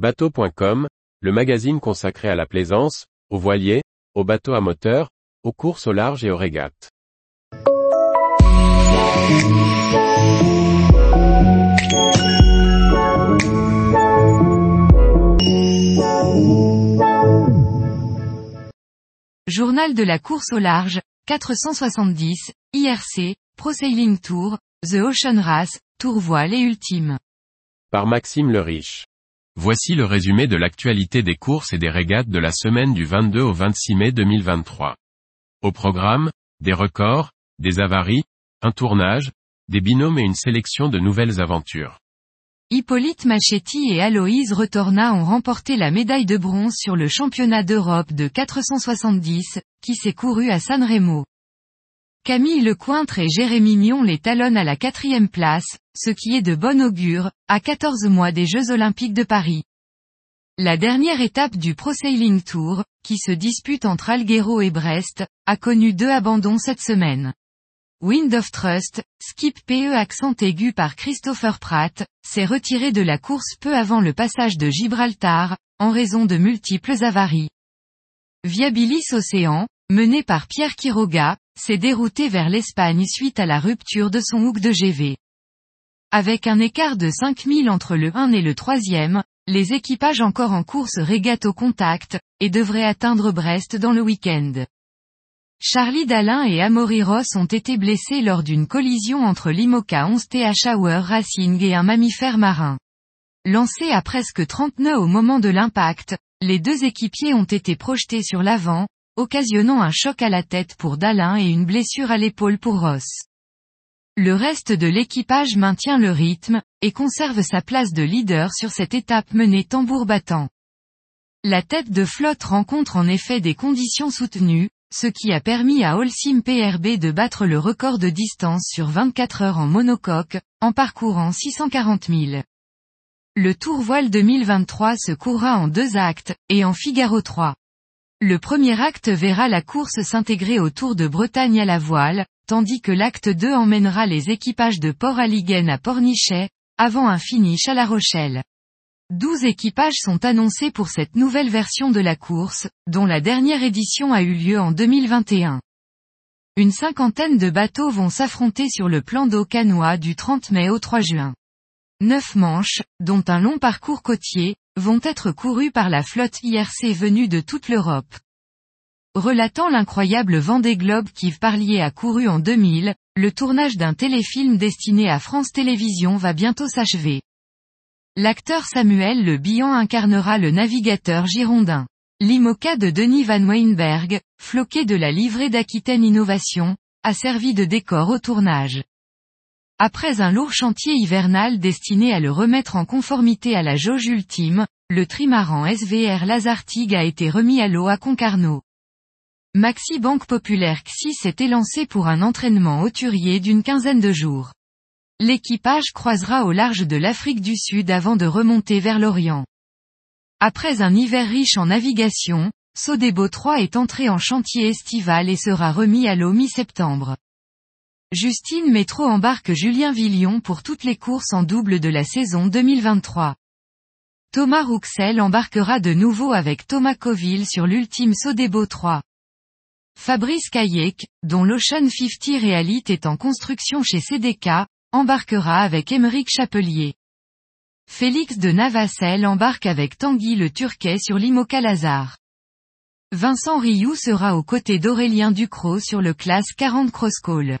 Bateau.com, le magazine consacré à la plaisance, aux voiliers, aux bateaux à moteur, aux courses au large et aux régates. Journal de la course au large, 470, IRC, Pro Sailing Tour, The Ocean Race, Tour Voile et Ultime. Par Maxime le Riche. Voici le résumé de l'actualité des courses et des régates de la semaine du 22 au 26 mai 2023. Au programme, des records, des avaries, un tournage, des binômes et une sélection de nouvelles aventures. Hippolyte Machetti et Aloïse Retorna ont remporté la médaille de bronze sur le championnat d'Europe de 470, qui s'est couru à San Remo. Camille Lecointre et Jérémy Mion les talonnent à la quatrième place, ce qui est de bon augure, à 14 mois des Jeux Olympiques de Paris. La dernière étape du Pro Sailing Tour, qui se dispute entre Alguero et Brest, a connu deux abandons cette semaine. Wind of Trust, skip PE accent aigu par Christopher Pratt, s'est retiré de la course peu avant le passage de Gibraltar, en raison de multiples avaries. Viabilis Océan, mené par Pierre Quiroga, s'est dérouté vers l'Espagne suite à la rupture de son hook de GV. Avec un écart de 5000 entre le 1 et le 3e, les équipages encore en course régattent au contact, et devraient atteindre Brest dans le week-end. Charlie Dalin et Amaury Ross ont été blessés lors d'une collision entre l'Imoca 11 TH Hour Racing et un mammifère marin. Lancés à presque 30 nœuds au moment de l'impact, les deux équipiers ont été projetés sur l'avant, occasionnant un choc à la tête pour Dalin et une blessure à l'épaule pour Ross. Le reste de l'équipage maintient le rythme, et conserve sa place de leader sur cette étape menée tambour battant. La tête de flotte rencontre en effet des conditions soutenues, ce qui a permis à Holcim PRB de battre le record de distance sur 24 heures en monocoque, en parcourant 640 000. Le Tour Voile 2023 se courra en deux actes, et en Figaro 3. Le premier acte verra la course s'intégrer au Tour de Bretagne à la voile, tandis que l'acte 2 emmènera les équipages de Port-Aliguen à Pornichet, avant un finish à La Rochelle. 12 équipages sont annoncés pour cette nouvelle version de la course, dont la dernière édition a eu lieu en 2021. Une cinquantaine de bateaux vont s'affronter sur le plan d'eau canois du 30 mai au 3 juin. Neuf manches, dont un long parcours côtier, vont être courus par la flotte IRC venue de toute l'Europe. Relatant l'incroyable Vendée Globe qu'Yves Parlier a couru en 2000, le tournage d'un téléfilm destiné à France Télévisions va bientôt s'achever. L'acteur Samuel Le Bihan incarnera le navigateur girondin. L'IMOCA de Denis Van Weinberg, floqué de la livrée d'Aquitaine Innovation, a servi de décor au tournage. Après un lourd chantier hivernal destiné à le remettre en conformité à la jauge ultime, le trimaran SVR Lazartigue a été remis à l'eau à Concarneau. Maxi Banque Populaire XI s'est élancé pour un entraînement hauturier d'une quinzaine de jours. L'équipage croisera au large de l'Afrique du Sud avant de remonter vers l'Orient. Après un hiver riche en navigation, Sodebo 3 est entré en chantier estival et sera remis à l'eau mi-septembre. Justine Métro embarque Julien Villion pour toutes les courses en double de la saison 2023. Thomas Rouxel embarquera de nouveau avec Thomas Coville sur l'ultime Sodebo 3. Fabrice Kayak, dont l'Ocean 50 Realite est en construction chez CDK, embarquera avec Émeric Chapelier. Félix de Navacelle embarque avec Tanguy le Turquet sur l'Imoca Lazare. Vincent Rioux sera aux côtés d'Aurélien Ducrot sur le classe 40 Crosscall.